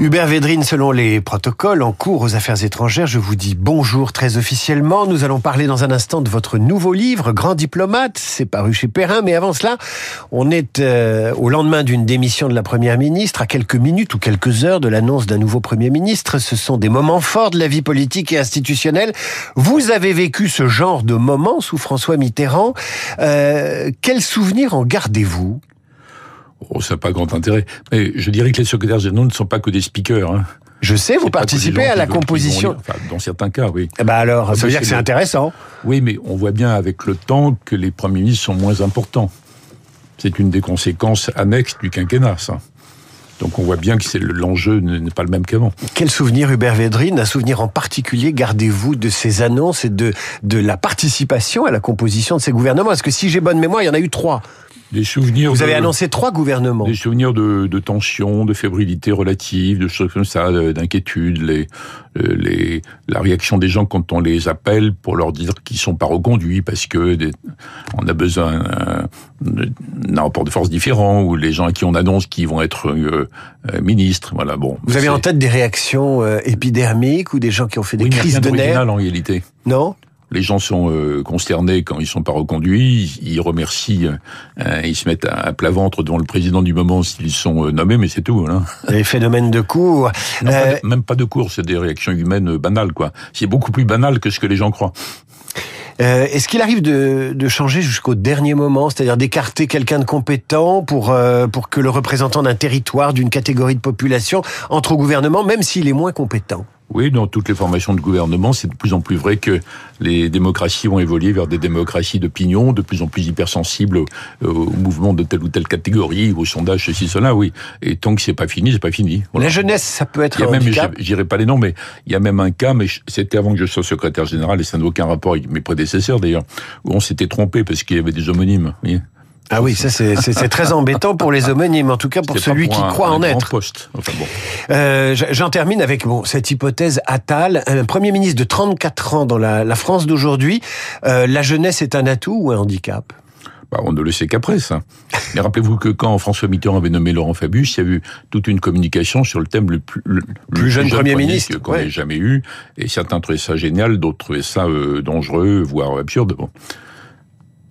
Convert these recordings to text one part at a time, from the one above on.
Hubert Védrine, selon les protocoles en cours aux affaires étrangères, je vous dis bonjour très officiellement. Nous allons parler dans un instant de votre nouveau livre, Grand diplomate. C'est paru chez Perrin, mais avant cela, on est euh, au lendemain d'une démission de la première ministre, à quelques minutes ou quelques heures de l'annonce d'un nouveau premier ministre. Ce sont des moments forts de la vie politique et institutionnelle. Vous avez vécu ce genre de moments sous François Mitterrand. Euh, quel souvenir en gardez-vous? Oh, ça n'a pas grand intérêt. Mais je dirais que les secrétaires généraux ne sont pas que des speakers. Hein. Je sais, vous participez à la composition. enfin, dans certains cas, oui. Eh ben alors, ça veut dire que c'est intéressant. Oui, mais on voit bien avec le temps que les premiers ministres sont moins importants. C'est une des conséquences annexes du quinquennat, ça. Donc on voit bien que l'enjeu n'est pas le même qu'avant. Quel souvenir, Hubert Védrine, un souvenir en particulier gardez-vous de ces annonces et de, de la participation à la composition de ces gouvernements? Parce que si j'ai bonne mémoire, il y en a eu trois. Des souvenirs. Vous avez annoncé trois gouvernements. Des souvenirs de, de tension, de fébrilité relative, de choses comme ça, d'inquiétude, les, les, la réaction des gens quand on les appelle pour leur dire qu'ils sont pas reconduits parce que on a besoin d'un rapport de force différent ou les gens à qui on annonce qu'ils vont être euh, euh, ministres. Voilà, bon. Vous avez en tête des réactions euh, épidermiques ou des gens qui ont fait des oui, crises de nerfs en réalité. Non? Les gens sont euh, consternés quand ils sont pas reconduits, ils remercient, euh, ils se mettent à, plat ventre devant le président du moment s'ils sont euh, nommés, mais c'est tout. Hein. Les phénomènes de cours. même pas de cours, c'est des réactions humaines banales, quoi. C'est beaucoup plus banal que ce que les gens croient. Est-ce qu'il arrive de, de changer jusqu'au dernier moment, c'est-à-dire d'écarter quelqu'un de compétent pour pour que le représentant d'un territoire, d'une catégorie de population entre au gouvernement, même s'il est moins compétent? Oui, dans toutes les formations de gouvernement, c'est de plus en plus vrai que les démocraties vont évoluer vers des démocraties d'opinion, de plus en plus hypersensibles au, mouvement de telle ou telle catégorie, au sondage, ceci, cela, oui. Et tant que c'est pas fini, c'est pas fini. La jeunesse, ça peut être il y a un même, J'irai pas les noms, mais il y a même un cas, mais c'était avant que je sois secrétaire général, et ça n'a aucun rapport avec mes prédécesseurs d'ailleurs, où on s'était trompé parce qu'il y avait des homonymes. Oui. Ah oui, ça c'est très embêtant pour les homonymes, en tout cas pour celui qui croit en être. Poste. Enfin bon. euh, J'en termine avec bon, cette hypothèse Attal, un Premier ministre de 34 ans dans la, la France d'aujourd'hui. Euh, la jeunesse est un atout ou un handicap? Bah, on ne le sait qu'après, ça. Mais rappelez-vous que quand François Mitterrand avait nommé Laurent Fabius, il y a eu toute une communication sur le thème le plus, le, plus jeune, Premier ministre qu'on ait jamais eu. Et certains trouvaient ça génial, d'autres trouvaient ça euh, dangereux, voire absurde. Bon.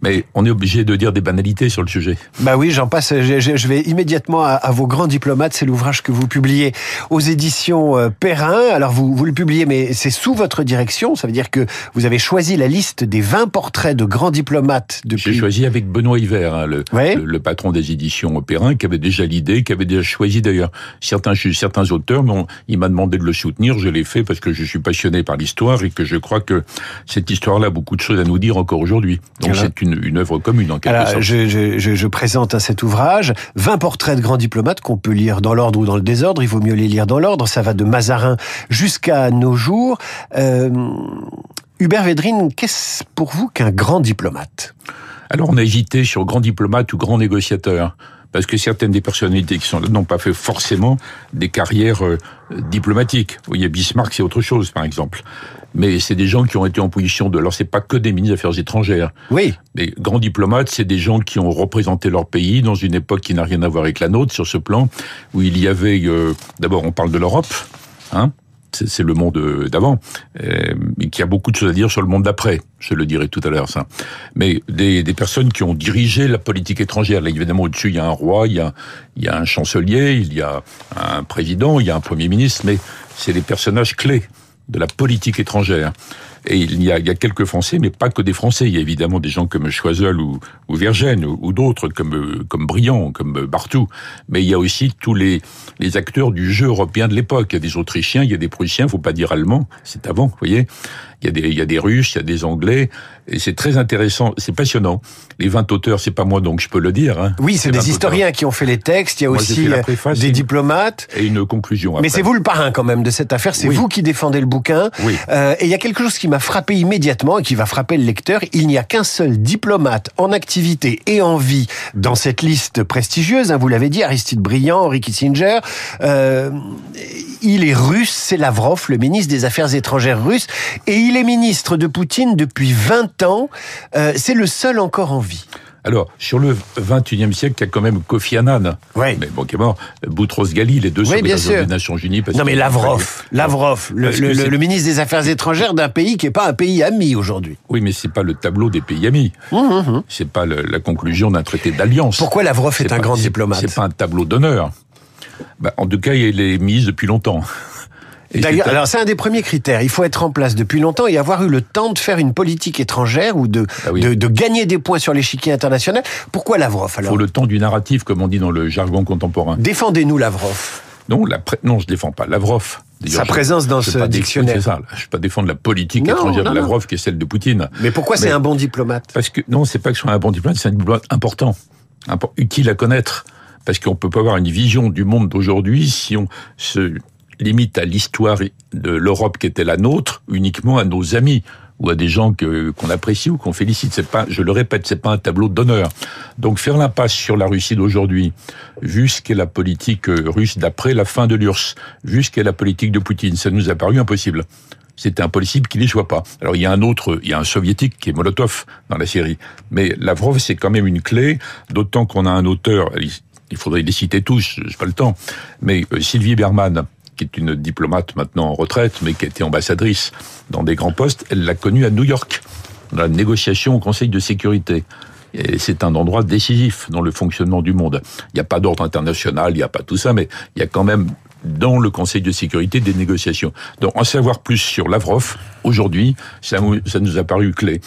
Mais on est obligé de dire des banalités sur le sujet. Bah oui, j'en passe. Je, vais immédiatement à, vos grands diplomates. C'est l'ouvrage que vous publiez aux éditions euh, Perrin. Alors vous, vous le publiez, mais c'est sous votre direction. Ça veut dire que vous avez choisi la liste des 20 portraits de grands diplomates depuis. J'ai choisi avec Benoît Hiver, hein, le, le, patron des éditions Perrin, qui avait déjà l'idée, qui avait déjà choisi d'ailleurs certains certains auteurs. Mais il m'a demandé de le soutenir. Je l'ai fait parce que je suis passionné par l'histoire et que je crois que cette histoire-là a beaucoup de choses à nous dire encore aujourd'hui. Donc c'est une une, œuvre commune en quelque Alors, sorte. Je, je, je, je présente à cet ouvrage 20 portraits de grands diplomates qu'on peut lire dans l'ordre ou dans le désordre. Il vaut mieux les lire dans l'ordre. Ça va de Mazarin jusqu'à nos jours. Euh, Hubert Védrine, qu'est-ce pour vous qu'un grand diplomate? Alors on a hésité sur grand diplomate ou grand négociateur parce que certaines des personnalités qui sont là n'ont pas fait forcément des carrières euh, diplomatiques. Vous voyez, Bismarck, c'est autre chose, par exemple. Mais c'est des gens qui ont été en position de... Alors, c'est pas que des ministres des Affaires étrangères. Oui. Mais grands diplomates, c'est des gens qui ont représenté leur pays dans une époque qui n'a rien à voir avec la nôtre, sur ce plan, où il y avait... Euh, D'abord, on parle de l'Europe, hein c'est le monde d'avant, euh, qui a beaucoup de choses à dire sur le monde d'après. Je le dirai tout à l'heure, ça. Mais des, personnes qui ont dirigé la politique étrangère. Là, évidemment, au-dessus, il y a un roi, y a, il y a un chancelier, il y a un président, il y a un premier ministre, mais c'est les personnages clés de la politique étrangère. Et il y, a, il y a quelques Français, mais pas que des Français. Il y a évidemment des gens comme Choiseul ou, ou Vergène, ou, d'autres comme, comme Briand, comme Bartou. Mais il y a aussi tous les, les acteurs du jeu européen de l'époque. Il y a des Autrichiens, il y a des Prussiens, faut pas dire allemand, c'est avant, vous voyez. Il y, a des, il y a des Russes, il y a des Anglais, et c'est très intéressant, c'est passionnant. Les 20 auteurs, c'est pas moi donc je peux le dire. Hein. Oui, c'est des historiens qui ont fait les textes, il y a aussi euh, des diplomates. Et une conclusion après. Mais c'est vous le parrain quand même de cette affaire, c'est vous qui défendez le bouquin. Oui. Euh, et il y a quelque chose qui m'a frappé immédiatement et qui va frapper le lecteur, il n'y a qu'un seul diplomate en activité et en vie dans cette liste prestigieuse, hein, vous l'avez dit, Aristide Briand, Henry Kissinger. Euh, il est russe, c'est Lavrov, le ministre des Affaires étrangères russe, et il est ministre de Poutine depuis 20 ans. Euh, c'est le seul encore en vie. Alors, sur le 21e siècle, il y a quand même Kofi Annan. Oui. Mais bon, qui est mort. Boutros Ghali, les deux Oui, sont bien des. Nations Unies. parce Non mais Lavrov, Lavrov, le, ministre des Affaires étrangères d'un pays qui n'est pas un pays ami aujourd'hui. Oui, mais c'est pas le tableau des pays amis. C'est pas le- la conclusion d'un traité d'alliance. Pourquoi Lavrov est, un pas- grand diplomate C'est pas un tableau d'honneur. Bah, en tout cas, il est mis depuis longtemps. D'ailleurs, c'est un- alors c'est un des premiers critères. Il faut être en place depuis longtemps et avoir eu le temps de faire une politique étrangère ou de, Ah oui. de, de gagner des points sur l'échiquier international. Pourquoi Lavrov il alors faut le temps du narratif, comme on dit dans le jargon contemporain. Défendez-nous Lavrov. Non, la pré- non, je défends pas Lavrov. Sa présence dans ce dictionnaire. C'est ça. Je ne pas défendre la politique Non, étrangère non, de non. Lavrov, qui est celle de Poutine. Mais pourquoi c'est un bon diplomate? Parce que non, c'est pas que ce soit un bon diplomate, c'est un diplomate important, impor- utile à connaître. Parce qu'on peut pas avoir une vision du monde d'aujourd'hui si on se limite à l'histoire de l'Europe qui était la nôtre, uniquement à nos amis ou à des gens que qu'on apprécie ou qu'on félicite. C'est pas, je le répète, c'est pas un tableau d'honneur. Donc faire l'impasse sur la Russie d'aujourd'hui, vu ce qu'est la politique euh, russe d'après la fin de l'URSS, vu ce qu'est la politique de Poutine, ça nous a paru impossible. C'était impossible qu'il n'y soit pas. Alors il y a un autre, il y a un soviétique qui est Molotov dans la série, mais Lavrov c'est quand même une clé, d'autant qu'on a un auteur, il faudrait les citer tous, j'ai pas le temps, mais euh, Sylvie Berman, qui est une diplomate maintenant en retraite, mais qui été ambassadrice dans des grands postes, elle l'a connue à New York, dans la négociation au Conseil de sécurité. Et c'est un endroit décisif dans le fonctionnement du monde. Il n'y a pas d'ordre international, il n'y a pas tout ça, mais il y a quand même dans le Conseil de sécurité des négociations. Donc en savoir plus sur Lavrov, aujourd'hui, ça nous a paru clé.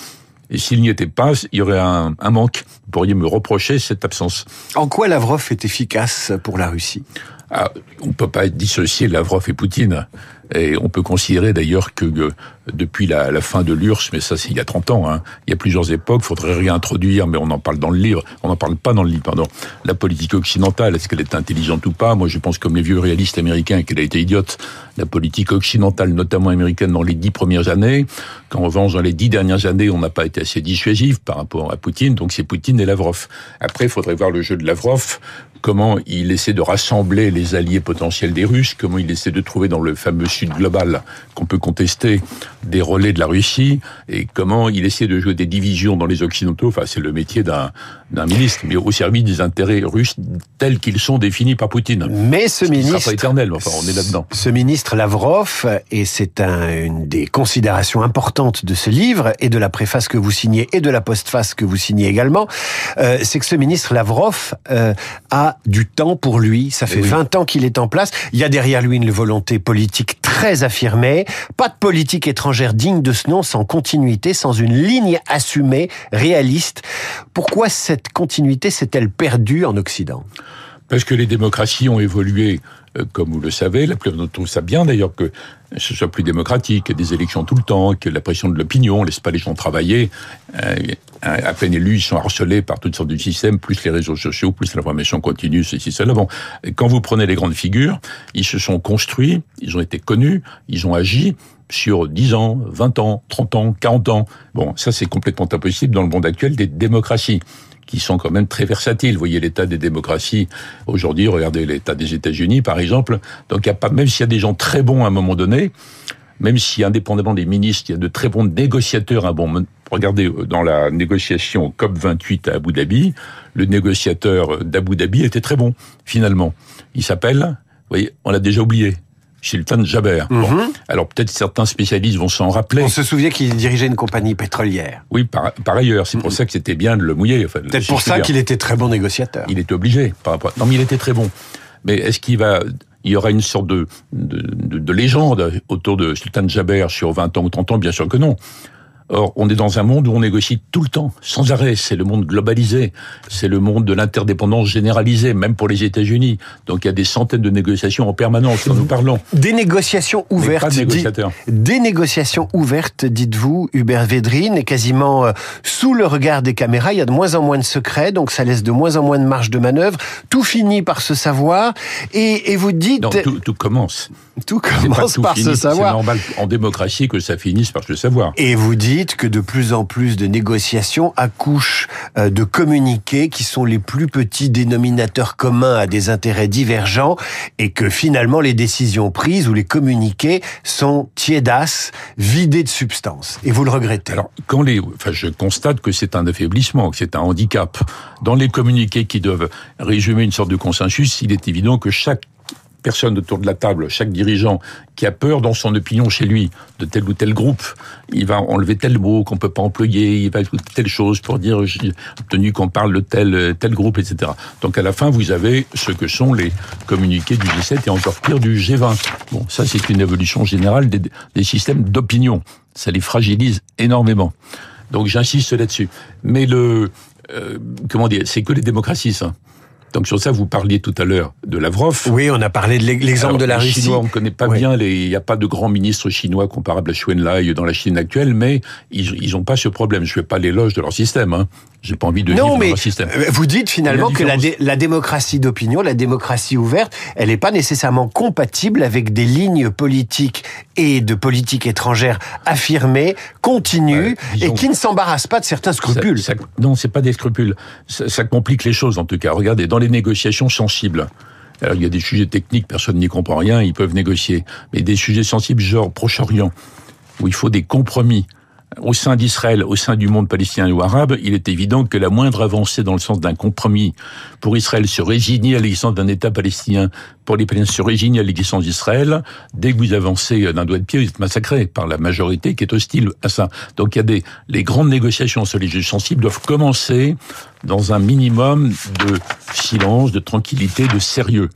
Et s'il n'y était pas, il y aurait un, un manque. Vous pourriez me reprocher cette absence. En quoi Lavrov est efficace pour la Russie? Ah, on peut pas dissocier Lavrov et Poutine. Et on peut considérer d'ailleurs que euh, depuis la, fin de l'URSS, mais ça c'est il y a 30 ans, hein, il y a plusieurs époques, faudrait réintroduire, mais on en parle dans le livre, on n'en parle pas dans le livre, pardon, la politique occidentale, est-ce qu'elle est intelligente ou pas? Moi je pense comme les vieux réalistes américains qu'elle a été idiote. La politique occidentale, notamment américaine, dans les dix premières années, qu'en revanche dans les dix dernières années, on n'a pas été assez dissuasif par rapport à Poutine, donc c'est Poutine et Lavrov. Après, il faudrait voir le jeu de Lavrov, comment il essaie de rassembler les alliés potentiels des Russes, comment il essaie de trouver dans le fameux Sud global qu'on peut contester des relais de la Russie, et comment il essaie de jouer des divisions dans les Occidentaux, enfin c'est le métier d'un d'un ministre, mais au service des intérêts russes tels qu'ils sont définis par Poutine. Mais ce Ce ministre, pas éternel, enfin on est là-dedans. ce ministre Lavrov, et c'est un- une des considérations importantes de ce livre, et de la préface que vous signez, et de la postface que vous signez également, euh, c'est que ce ministre Lavrov euh, a du temps pour lui. Ça fait Eh oui. 20 ans qu'il est en place. Il y a derrière lui une volonté politique très affirmée. Pas de politique étrangère digne de ce nom, sans continuité, sans une ligne assumée, réaliste. Pourquoi cette continuité s'est-elle perdue en Occident? Parce que les démocraties ont évolué, euh, comme vous le savez, la plupart d'entre nous savent bien d'ailleurs que ce soit plus démocratique, des élections tout le temps, que la pression de l'opinion, on laisse pas les gens travailler. Euh, à peine élus, ils sont harcelés par toutes sortes de systèmes, plus les réseaux sociaux, plus l'information continue, ceci, cela. Bon, quand vous prenez les grandes figures, ils se sont construits, ils ont été connus, ils ont agi sur 10 ans, 20 ans, 30 ans, 40 ans. Bon, ça c'est complètement impossible dans le monde actuel des démocraties qui sont quand même très versatiles. Vous voyez l'état des démocraties aujourd'hui, regardez l'état des États-Unis par exemple. Donc a pas, même s'il y a des gens très bons à un moment donné, même si indépendamment des ministres, il y a de très bons négociateurs à un bon moment. Regardez, euh, dans la négociation COP28 à Abu Dhabi, le négociateur d'Abu Dhabi était très bon, finalement. Il s'appelle, vous voyez, on l'a déjà oublié, Sultan Jaber. Bon. Alors peut-être certains spécialistes vont s'en rappeler. On se souvient qu'il dirigeait une compagnie pétrolière. Oui, par, par ailleurs, c'est pour ça que c'était bien de le mouiller. Enfin, Peut-être pour ça qu'il était très bon négociateur. Il était obligé par rapport. Non, mais il était très bon. Mais est-ce qu'il va il y aura une sorte de, de, de, de légende autour de Sultan Jaber sur 20 ans ou 30 ans? Bien sûr que non. Or, on est dans un monde où on négocie tout le temps, sans arrêt. C'est le monde globalisé. C'est le monde de l'interdépendance généralisée, même pour les États-Unis. Donc, il y a des centaines de négociations en permanence quand nous parlons. Des négociations ouvertes. pas de dit- négociateurs. Des négociations ouvertes, dites-vous, Hubert Védrine, et quasiment euh, sous le regard des caméras. Il y a de moins en moins de secrets, donc ça laisse de moins en moins de marge de manœuvre. Tout finit par se savoir. Et, et vous dites, Non, tout, tout commence. tout C'est pas commence tout par se C'est savoir. normal en démocratie que ça finisse par se savoir. Et vous dites, que de plus en plus de négociations accouchent euh, de communiqués qui sont les plus petits dénominateurs communs à des intérêts divergents et que finalement les décisions prises ou les communiqués sont tiédasses, vidés de substance. Et vous le regrettez. Alors, quand les, enfin, je constate que c'est un affaiblissement, que c'est un handicap. Dans les communiqués qui doivent résumer une sorte de consensus, il est évident que chaque personne autour de la table, chaque dirigeant qui a peur dans son opinion chez lui de tel ou tel groupe, il va enlever tel mot qu'on peut pas employer, il va écouter telle chose pour dire tenu qu'on parle de tel tel groupe, etc. Donc à la fin, vous avez ce que sont les communiqués du G7 et encore pire du G20. Bon, ça c'est une évolution générale des, des systèmes d'opinion. Ça les fragilise énormément. Donc j'insiste là-dessus. Mais le euh, comment dire, c'est que les démocraties, ça. Donc sur ça, vous parliez tout à l'heure de Lavrov. Oui, on a parlé de l'exemple de la les Russie. Chinois, on ne connaît pas bien, les, il n'y a pas de grand ministre chinois comparable à Enlai dans la Chine actuelle, mais ils n'ont pas ce problème. Je ne fais pas l'éloge de leur système. Hein. J'ai pas envie de non, vivre mais dans leur système. vous dites finalement que la, dé la, démocratie d'opinion, la démocratie ouverte, elle n'est pas nécessairement compatible avec des lignes politiques et de politique étrangère affirmées, continues, et qui ne s'embarrassent pas de certains scrupules. Ça, ça, non, c'est pas des scrupules. Ça, ça complique les choses en tout cas. Regardez, dans les négociations sensibles. Alors, il y a des sujets techniques, personne n'y comprend rien, ils peuvent négocier. Mais des sujets sensibles, genre Proche-Orient, où il faut des compromis au sein d'Israël, au sein du monde palestinien ou arabe, il est évident que la moindre avancée dans le sens d'un compromis pour Israël se résigner à l'existence d'un État palestinien, pour les Palestiniens se résigner à l'existence d'Israël, dès que vous avancez d'un doigt de pied, vous êtes massacré par la majorité qui est hostile à ça. Donc il y a des, les grandes négociations sur les juges sensibles doivent commencer dans un minimum de silence, de tranquillité, de sérieux.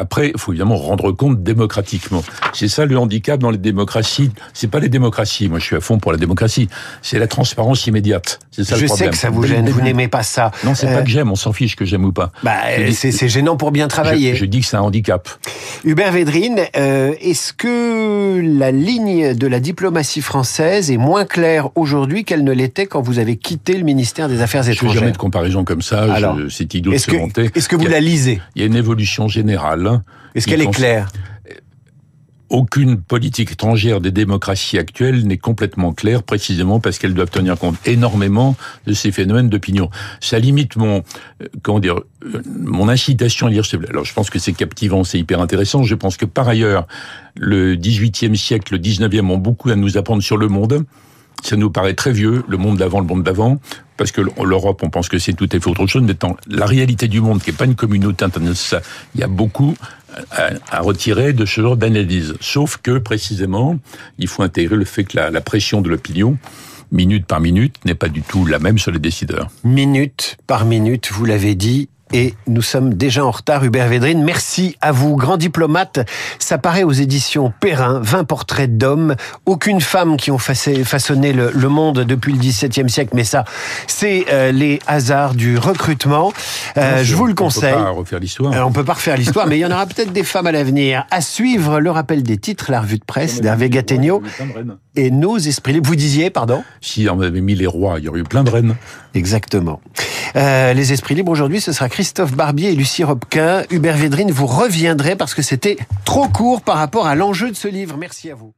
Après, il faut évidemment rendre compte démocratiquement. C'est ça le handicap dans les démocraties. C'est pas les démocraties. Moi, je suis à fond pour la démocratie. C'est la transparence immédiate. C'est ça je le problème. sais que ça vous gêne. Vous n'aimez pas ça. Non, c'est euh... pas que j'aime. On s'en fiche que j'aime ou pas. Bah, c'est gênant pour bien travailler. Je, je dis que c'est un handicap. Hubert Védrine, euh, est-ce que la ligne de la diplomatie française est moins claire aujourd'hui qu'elle ne l'était quand vous avez quitté le ministère des Affaires étrangères Je fais jamais de comparaison comme ça. C'est idiot de se monter. Est-ce que vous la lisez? Il y a une évolution générale. Est-ce qu'elle est claire? Aucune politique étrangère des démocraties actuelles n'est complètement claire, précisément parce qu'elles doivent tenir compte énormément de ces phénomènes d'opinion. Ça limite mon, comment dire, mon incitation à lire ce Alors, je pense que c'est captivant, c'est hyper intéressant. Je pense que par ailleurs, le 18e siècle, le 19e ont beaucoup à nous apprendre sur le monde. Ça nous paraît très vieux, le monde d'avant, le monde d'avant, parce que l'Europe, on pense que c'est tout à fait autre chose, mais dans la réalité du monde, qui n'est pas une communauté internationale, il y a beaucoup à, retirer de ce genre d'analyse. Sauf que, précisément, il faut intégrer le fait que la pression de l'opinion, minute par minute, n'est pas du tout la même sur les décideurs. Minute par minute, vous l'avez dit, et nous sommes déjà en retard. Hubert Védrine, merci à vous. Grand diplomate, ça paraît aux éditions Perrin, 20 portraits d'hommes. Aucune femme qui ont façonné le, monde depuis le XVIIe siècle, mais ça, c'est euh, les hasards du recrutement. Euh, je vous le conseille. On peut pas refaire l'histoire. Euh, on peut pas refaire l'histoire, mais il y en aura peut-être des femmes à l'avenir. À suivre le rappel des titres, la revue de presse d'Hervé Gattegno et nos esprits libres. Vous disiez, pardon Si on avait mis les rois, il y aurait eu plein de reines. Exactement. Euh, les esprits libres aujourd'hui, ce sera Christophe Barbier et Lucie Robquin. Hubert Védrine, vous reviendrez parce que c'était trop court par rapport à l'enjeu de ce livre. Merci à vous.